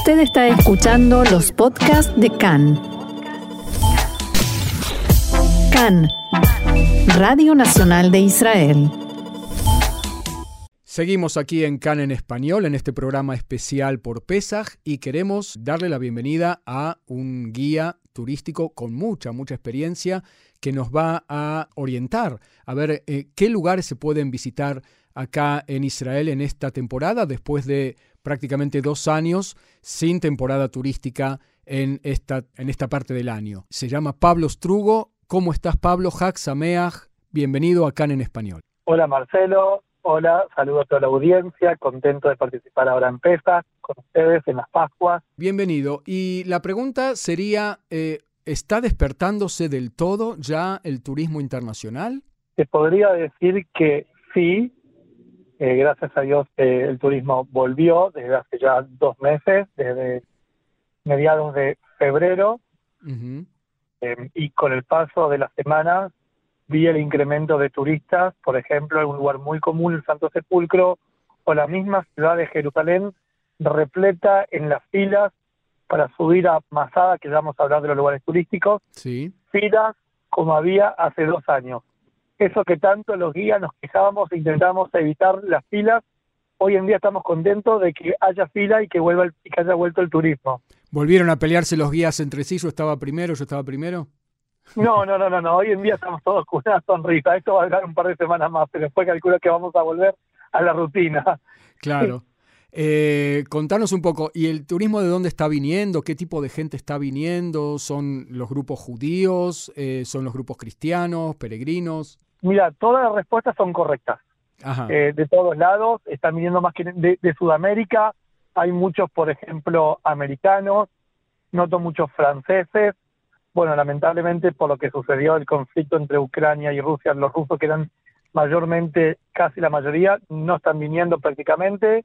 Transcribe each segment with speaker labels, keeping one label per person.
Speaker 1: Usted está escuchando los podcasts de CAN. CAN, Radio Nacional de Israel.
Speaker 2: Seguimos aquí en CAN en español, en este programa especial por Pesaj, y queremos darle la bienvenida a un guía turístico con mucha, mucha experiencia que nos va a orientar a ver eh, qué lugares se pueden visitar acá en Israel en esta temporada, después de prácticamente dos años sin temporada turística en esta, en esta parte del año. Se llama Pablo Strugo. ¿Cómo estás, Pablo? Sameach, bienvenido a CAN en español.
Speaker 3: Hola, Marcelo. Hola, saludo a toda la audiencia. Contento de participar ahora en PESA con ustedes en las Pascuas.
Speaker 2: Bienvenido. Y la pregunta sería, eh, ¿está despertándose del todo ya el turismo internacional?
Speaker 3: Te podría decir que sí, eh, gracias a Dios eh, el turismo volvió desde hace ya dos meses, desde mediados de febrero, eh, y con el paso de las semanas vi el incremento de turistas, por ejemplo, en un lugar muy común, el Santo Sepulcro, o la misma ciudad de Jerusalén, repleta en las filas para subir a Masada, que ya vamos a hablar de los lugares turísticos,
Speaker 2: sí.
Speaker 3: filas como había hace dos años eso que tanto los guías nos quejábamos e intentamos evitar las filas, hoy en día estamos contentos de que haya fila y que vuelva el, que haya vuelto el turismo.
Speaker 2: ¿Volvieron a pelearse los guías entre sí? ¿Yo estaba primero? ¿Yo estaba primero?
Speaker 3: No, no, no, no, no. Hoy en día estamos todos con una sonrisa. Esto va a durar un par de semanas más, pero después calculo que vamos a volver a la rutina.
Speaker 2: Claro. Eh, contanos un poco, ¿y el turismo de dónde está viniendo? ¿Qué tipo de gente está viniendo? ¿Son los grupos judíos? Eh, ¿Son los grupos cristianos, peregrinos?
Speaker 3: Mira, todas las respuestas son correctas. Eh, de todos lados, están viniendo más que de, Sudamérica, hay muchos, por ejemplo, americanos, noto muchos franceses. Bueno, lamentablemente por lo que sucedió el conflicto entre Ucrania y Rusia, los rusos que eran mayormente, casi la mayoría, no están viniendo prácticamente.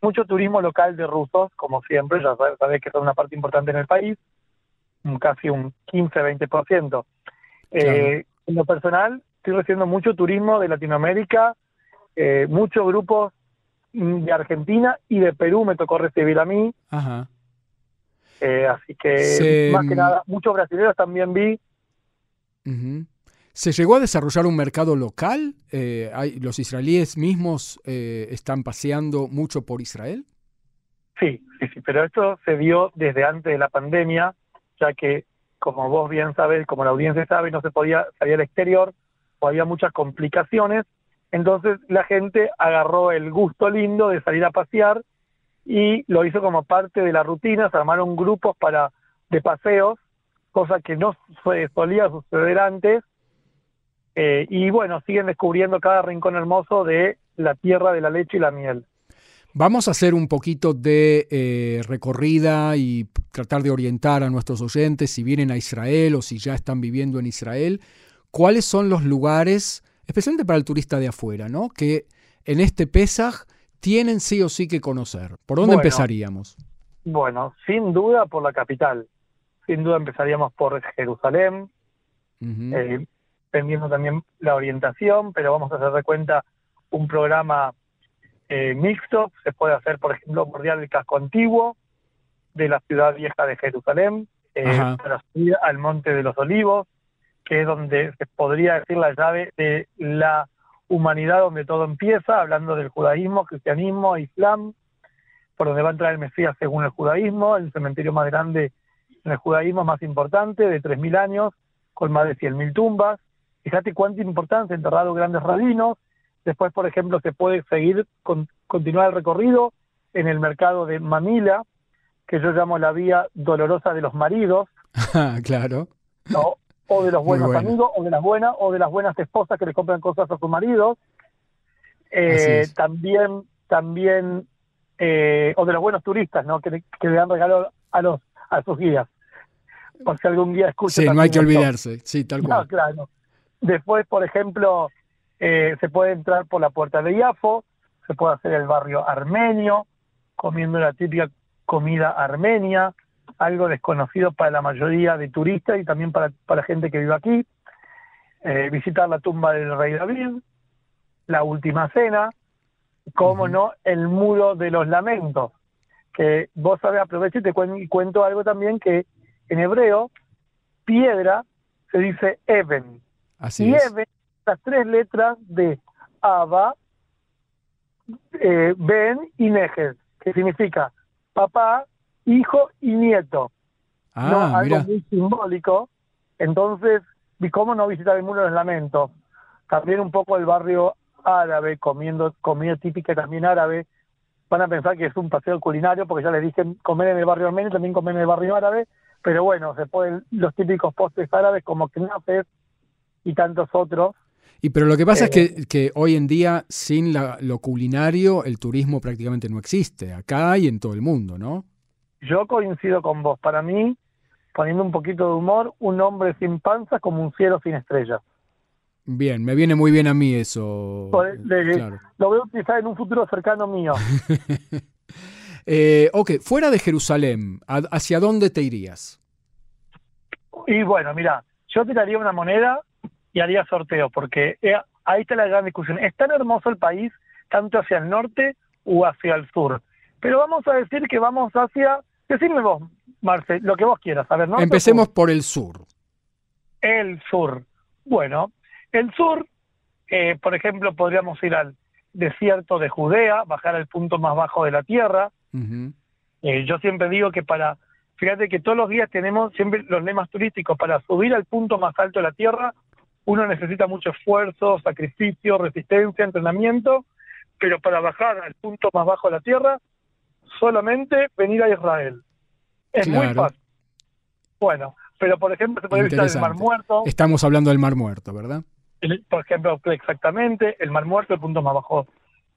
Speaker 3: Mucho turismo local de rusos, como siempre, ya sabes, que son una parte importante en el país, casi un 15-20%. Eh, en lo personal, estoy recibiendo mucho turismo de Latinoamérica, eh, muchos grupos de Argentina y de Perú me tocó recibir a mí.
Speaker 2: Ajá.
Speaker 3: Eh, así que, más que nada, muchos brasileños también vi.
Speaker 2: ¿Se llegó a desarrollar un mercado local? Eh, hay, ¿Los israelíes mismos eh, están paseando mucho por Israel?
Speaker 3: Sí, sí, sí, pero esto se dio desde antes de la pandemia, ya que como vos bien sabés, como la audiencia sabe, no se podía salir al exterior o había muchas complicaciones. Entonces la gente agarró el gusto lindo de salir a pasear y lo hizo como parte de la rutina, se armaron grupos para de paseos, cosa que no solía suceder antes. Eh, y bueno, siguen descubriendo cada rincón hermoso de la tierra de la leche y la miel.
Speaker 2: Vamos a hacer un poquito de eh, recorrida y tratar de orientar a nuestros oyentes si vienen a Israel o si ya están viviendo en Israel, cuáles son los lugares, especialmente para el turista de afuera, ¿no? que en este Pesaj tienen sí o sí que conocer. ¿Por dónde empezaríamos?
Speaker 3: Bueno, sin duda por la capital. Sin duda empezaríamos por Jerusalén, uh también la orientación, pero vamos a hacer de cuenta un programa eh, mixto. Se puede hacer, por ejemplo, bordear el casco antiguo de la ciudad vieja de Jerusalén, eh, para subir al Monte de los Olivos, que es donde se podría decir la llave de la humanidad, donde todo empieza, hablando del judaísmo, cristianismo, islam, por donde va a entrar el Mesías según el judaísmo, el cementerio más grande en el judaísmo más importante, de 3.000 años, con más de 100.000 tumbas. Fíjate cuánta importancia, enterrado grandes rabinos, Después, por ejemplo, se puede seguir, con, continuar el recorrido en el mercado de Manila, que yo llamo la vía dolorosa de los maridos.
Speaker 2: claro.
Speaker 3: o de los buenos amigos, o de las buenas, o de las buenas esposas que le compran cosas a sus maridos. Eh, también, también, eh, o de los buenos turistas, ¿no? Que, le dan regalo a los a sus guías. Por si algún guía escucha.
Speaker 2: Sí, no hay que olvidarse. Sí, tal cual.
Speaker 3: claro. Después, por ejemplo, eh, se puede entrar por la puerta de Iafo, se puede hacer el barrio armenio, comiendo la típica comida armenia, algo desconocido para la mayoría de turistas y también para, para gente que vive aquí. Eh, visitar la tumba del rey David, la última cena, como no, el muro de los lamentos, que vos sabés, aprovecho y te cuento algo también que en hebreo, piedra se dice Eben.
Speaker 2: Así
Speaker 3: y
Speaker 2: es.
Speaker 3: Eben, las tres letras de Abba, eh, Ben y Nejes, que significa papá, hijo y nieto.
Speaker 2: Ah,
Speaker 3: ¿no? Algo
Speaker 2: mira.
Speaker 3: muy simbólico. Entonces, ¿y cómo no visitar el muro de los lamentos? También un poco el barrio árabe, comiendo comida típica también árabe. Van a pensar que es un paseo culinario, porque ya les dije comer en el barrio armenio, también comer en el barrio árabe. Pero bueno, se pueden los típicos postres árabes como knafes y tantos otros.
Speaker 2: Y pero lo que pasa es
Speaker 3: Eh,
Speaker 2: que, que hoy en día, sin la- lo culinario, el turismo prácticamente no existe, acá y en todo el mundo, ¿no?
Speaker 3: Yo coincido con vos. Para mí, poniendo un poquito de humor, un hombre sin panza como un cielo sin estrellas.
Speaker 2: Bien, me viene muy bien a mí eso.
Speaker 3: Por- de-
Speaker 2: claro.
Speaker 3: Lo voy a utilizar en un futuro cercano mío.
Speaker 2: Eh, ok, fuera de Jerusalén, ¿a- ¿hacia dónde te irías?
Speaker 3: Y bueno, mira, yo tiraría una moneda y haría sorteo, porque eh, ahí está la gran discusión. Es tan hermoso el país, tanto hacia el norte o hacia el sur. Pero vamos a decir que vamos hacia... Decime vos, Marce, lo que vos quieras. A ver, ¿no?
Speaker 2: Empecemos por el sur.
Speaker 3: El sur. Bueno, el sur, eh, por ejemplo, podríamos ir al desierto de Judea, bajar al punto más bajo de la tierra. Eh, yo siempre digo que para, fíjate que todos los días tenemos siempre los lemas turísticos, para subir al punto más alto de la tierra, uno necesita mucho esfuerzo, sacrificio, resistencia, entrenamiento, pero para bajar al punto más bajo de la tierra, solamente venir a Israel. Es muy fácil. Bueno, pero por ejemplo se puede visitar el Mar. Muerto,
Speaker 2: Estamos hablando del Mar Muerto, ¿verdad?
Speaker 3: el- por ejemplo, exactamente, el Mar Muerto, el punto más bajo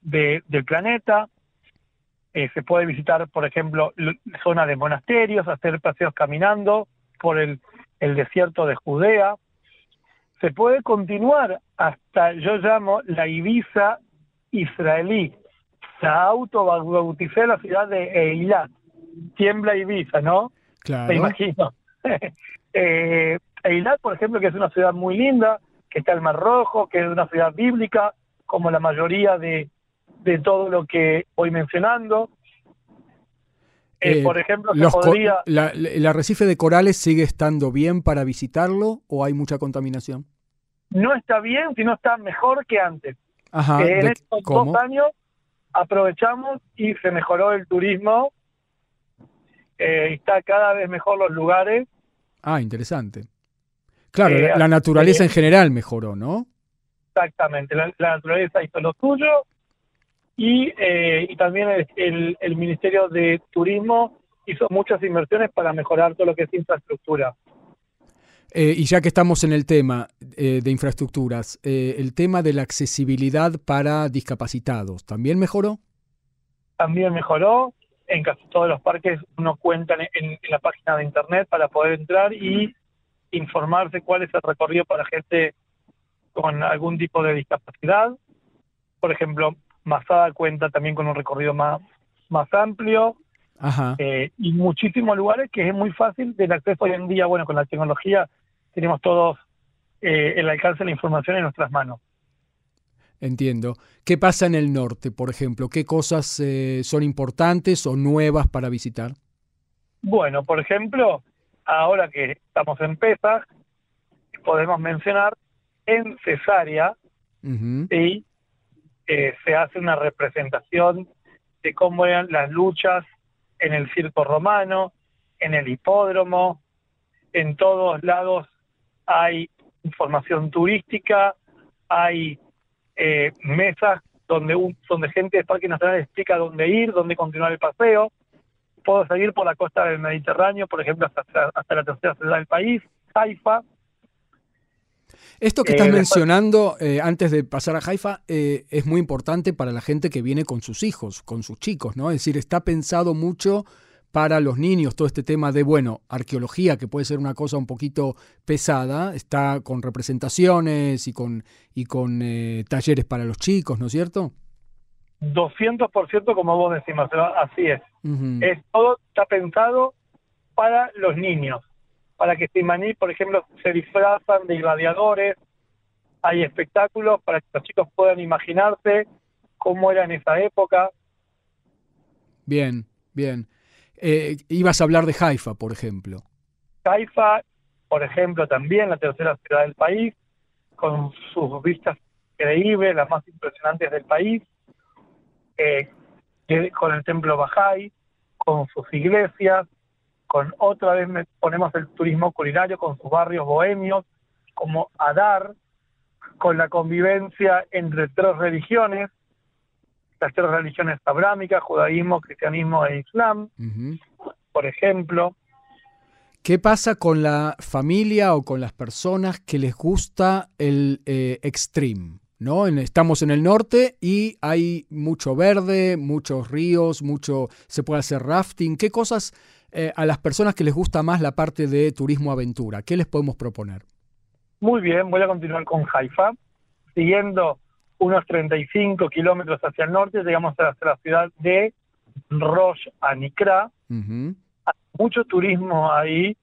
Speaker 3: de- del planeta. Eh, se puede visitar, por ejemplo, zona de monasterios, hacer paseos caminando por el, el desierto de Judea. Se puede continuar hasta, yo llamo, la Ibiza israelí. La autobauticé la ciudad de Eilat. Tiembla Ibiza, ¿no?
Speaker 2: Claro.
Speaker 3: me imagino. eh, Eilat, por ejemplo, que es una ciudad muy linda, que está el Mar Rojo, que es una ciudad bíblica, como la mayoría de, de todo lo que voy mencionando. Eh,
Speaker 2: Eh,
Speaker 3: por ejemplo, se podría...
Speaker 2: la- la- ¿El arrecife de corales sigue estando bien para visitarlo o hay mucha contaminación?
Speaker 3: No está bien, sino está mejor que antes.
Speaker 2: Ajá.
Speaker 3: en
Speaker 2: ¿de-
Speaker 3: estos
Speaker 2: ¿Cómo?
Speaker 3: dos años aprovechamos y se mejoró el turismo. Eh, está cada vez mejor los lugares.
Speaker 2: Ah, interesante. Claro,
Speaker 3: Eh,
Speaker 2: la, la naturaleza en general mejoró, ¿no?
Speaker 3: Exactamente, la, la naturaleza hizo lo suyo y, eh, y también el, el- el Ministerio de Turismo hizo muchas inversiones para mejorar todo lo que es infraestructura.
Speaker 2: Eh, y ya que estamos en el tema eh, de infraestructuras, eh, el tema de la accesibilidad para discapacitados, ¿también mejoró?
Speaker 3: También mejoró, en casi todos los parques uno cuenta en, en la página de internet para poder entrar y informarse cuál es el recorrido para gente con algún tipo de discapacidad. Por ejemplo, Masada cuenta también con un recorrido más, más amplio.
Speaker 2: Ajá.
Speaker 3: eh, y muchísimos lugares que es muy fácil del acceso hoy en día. Bueno, con la tecnología tenemos todos eh, el alcance de la información en nuestras manos.
Speaker 2: Entiendo. ¿Qué pasa en el norte, por ejemplo? ¿Qué cosas eh, son importantes o nuevas para visitar?
Speaker 3: Bueno, por ejemplo, ahora que estamos en Pesach, podemos mencionar en Cesárea,
Speaker 2: Ujú.
Speaker 3: ¿sí? Eh, se hace una representación de cómo eran las luchas en el circo romano, en el hipódromo, en todos lados hay información turística, hay eh, mesas donde, un- donde gente del Parque Nacional explica dónde ir, dónde continuar el paseo. Puedo seguir por la costa del Mediterráneo, por ejemplo, hasta, hasta la tercera ciudad del país, Haifa.
Speaker 2: Esto que
Speaker 3: Eh,
Speaker 2: estás mencionando eh, antes de pasar a Haifa eh, es muy importante para la gente que viene con sus hijos, con sus chicos, ¿no? Es decir, está pensado mucho para los niños todo este tema de, bueno, arqueología, que puede ser una cosa un poquito pesada, está con representaciones y con, y con talleres para los chicos, ¿no es cierto?
Speaker 3: 200% como vos decís, Marcelo, así es. Es todo está pensado para los niños, para que se maní, por ejemplo, se disfrazan de gladiadores, hay espectáculos para que los chicos puedan imaginarse cómo era en esa época.
Speaker 2: Bien, bien. Eh, ibas a hablar de Haifa, por ejemplo.
Speaker 3: Haifa, por ejemplo, también la tercera ciudad del país, con sus vistas increíbles, las más impresionantes del país, eh, con el templo Bajay, con sus iglesias, con otra vez ponemos el turismo culinario, con sus barrios bohemios, como Adar, con la convivencia entre tres religiones, las tres religiones abrámicas, judaísmo, cristianismo e islam, por ejemplo.
Speaker 2: ¿Qué pasa con la familia o con las personas que les gusta el eh, extreme? ¿no? estamos en el norte y hay mucho verde, muchos ríos, mucho se puede hacer rafting. ¿Qué cosas eh, a las personas que les gusta más la parte de turismo aventura? ¿Qué les podemos proponer?
Speaker 3: Muy bien, voy a continuar con Haifa. Siguiendo unos 35 kilómetros hacia el norte, llegamos a la ciudad de Rosh Anikra. Hay mucho turismo ahí,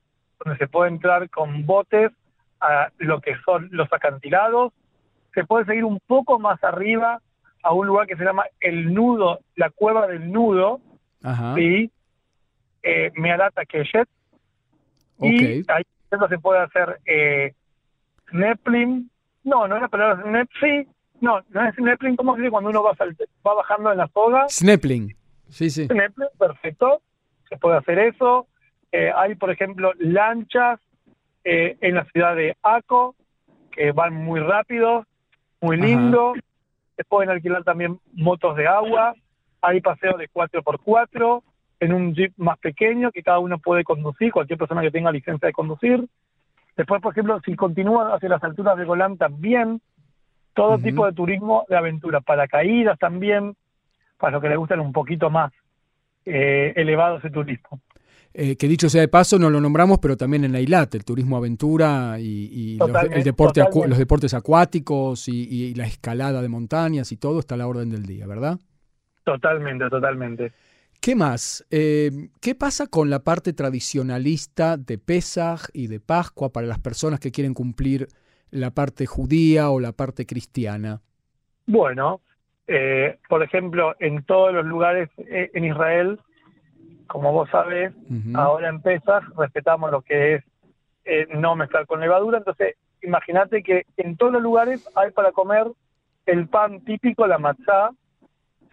Speaker 3: donde se puede entrar con botes a lo que son los acantilados, se puede seguir un poco más arriba a un lugar que se llama el nudo, la cueva del nudo, Ajá. ¿sí? Eh, Mealata Keshet. Y ahí se puede hacer eh, Neplim. No, no es la palabra Nepsi. No, no es Nepling. ¿Cómo se dice cuando uno va, va bajando en la soga?
Speaker 2: Snepling. Sí, sí.
Speaker 3: Snepling, perfecto. Se puede hacer eso. Eh, hay, por ejemplo, lanchas eh, en la ciudad de Aco que van muy rápido muy lindo. Se pueden alquilar también motos de agua. Hay paseos de 4x4 en un jeep más pequeño que cada uno puede conducir, cualquier persona que tenga licencia de conducir. Después, por ejemplo, si continúa hacia las alturas de Golán también, todo tipo de turismo de aventura, paracaídas también, para los que les gustan un poquito más eh, elevado ese turismo.
Speaker 2: Eh, que dicho sea de paso, no lo nombramos, pero también en Eilat, el turismo aventura y, los, el deporte los deportes acuáticos y, la escalada de montañas y todo está a la orden del día, ¿verdad?
Speaker 3: Totalmente, totalmente.
Speaker 2: ¿Qué más? Eh, ¿Qué pasa con la parte tradicionalista de Pesaj y de Pascua para las personas que quieren cumplir la parte judía o la parte cristiana?
Speaker 3: Bueno, eh, por ejemplo, en todos los lugares en Israel como vos sabés, ahora en Pesas respetamos lo que es eh, no mezclar con levadura, entonces imagínate que en todos los lugares hay para comer el pan típico, la matzá,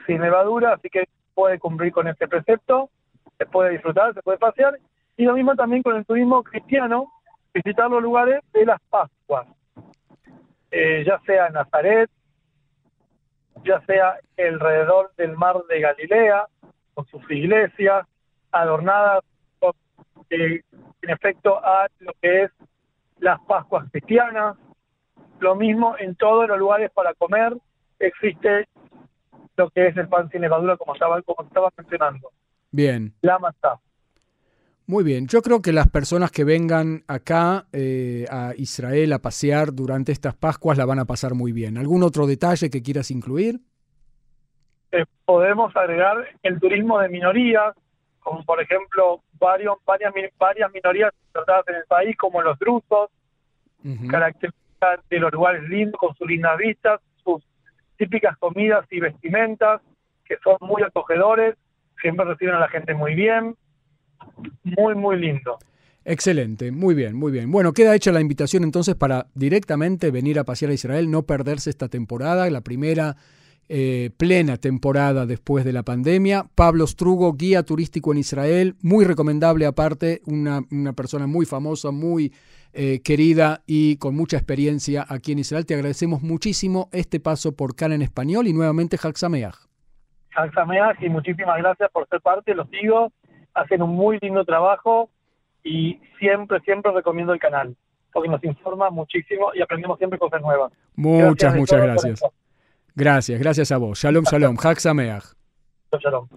Speaker 3: sin levadura, así que puede cumplir con este precepto, se puede disfrutar, se puede pasear, y lo mismo también con el turismo cristiano, visitar los lugares de las Pascuas, eh, ya sea Nazaret, ya sea alrededor del mar de Galilea, con sus iglesias, adornadas eh, en efecto a lo que es las Pascuas cristianas. Lo mismo en todos los lugares para comer existe lo que es el pan sin levadura, como estaba, como estaba mencionando.
Speaker 2: Bien.
Speaker 3: La masa.
Speaker 2: Muy bien, yo creo que las personas que vengan acá eh, a Israel a pasear durante estas Pascuas la van a pasar muy bien. ¿Algún otro detalle que quieras incluir?
Speaker 3: Eh, podemos agregar el turismo de minorías, como por ejemplo varios, varias, varias minorías tratadas en el país, como los drusos, características de los lugares lindos, con sus lindas vistas, típicas comidas y vestimentas, que son muy acogedores, siempre reciben a la gente muy bien, muy, muy lindo.
Speaker 2: Excelente, muy bien, muy bien. Bueno, queda hecha la invitación entonces para directamente venir a pasear a Israel, no perderse esta temporada, la primera eh, plena temporada después de la pandemia. Pablo Strugo, guía turístico en Israel, muy recomendable aparte, una, persona muy famosa, muy eh, querida y con mucha experiencia aquí en Israel. Te agradecemos muchísimo este paso por Can en español y nuevamente Sameach.
Speaker 3: Sameach y muchísimas gracias por ser parte, los sigo, hacen un muy lindo trabajo y siempre, siempre recomiendo el canal porque nos informa muchísimo y aprendemos siempre cosas nuevas.
Speaker 2: Muchas, muchas gracias. Gracias, gracias a vos. Shalom, shalom. Hak Sameach.
Speaker 3: Shalom.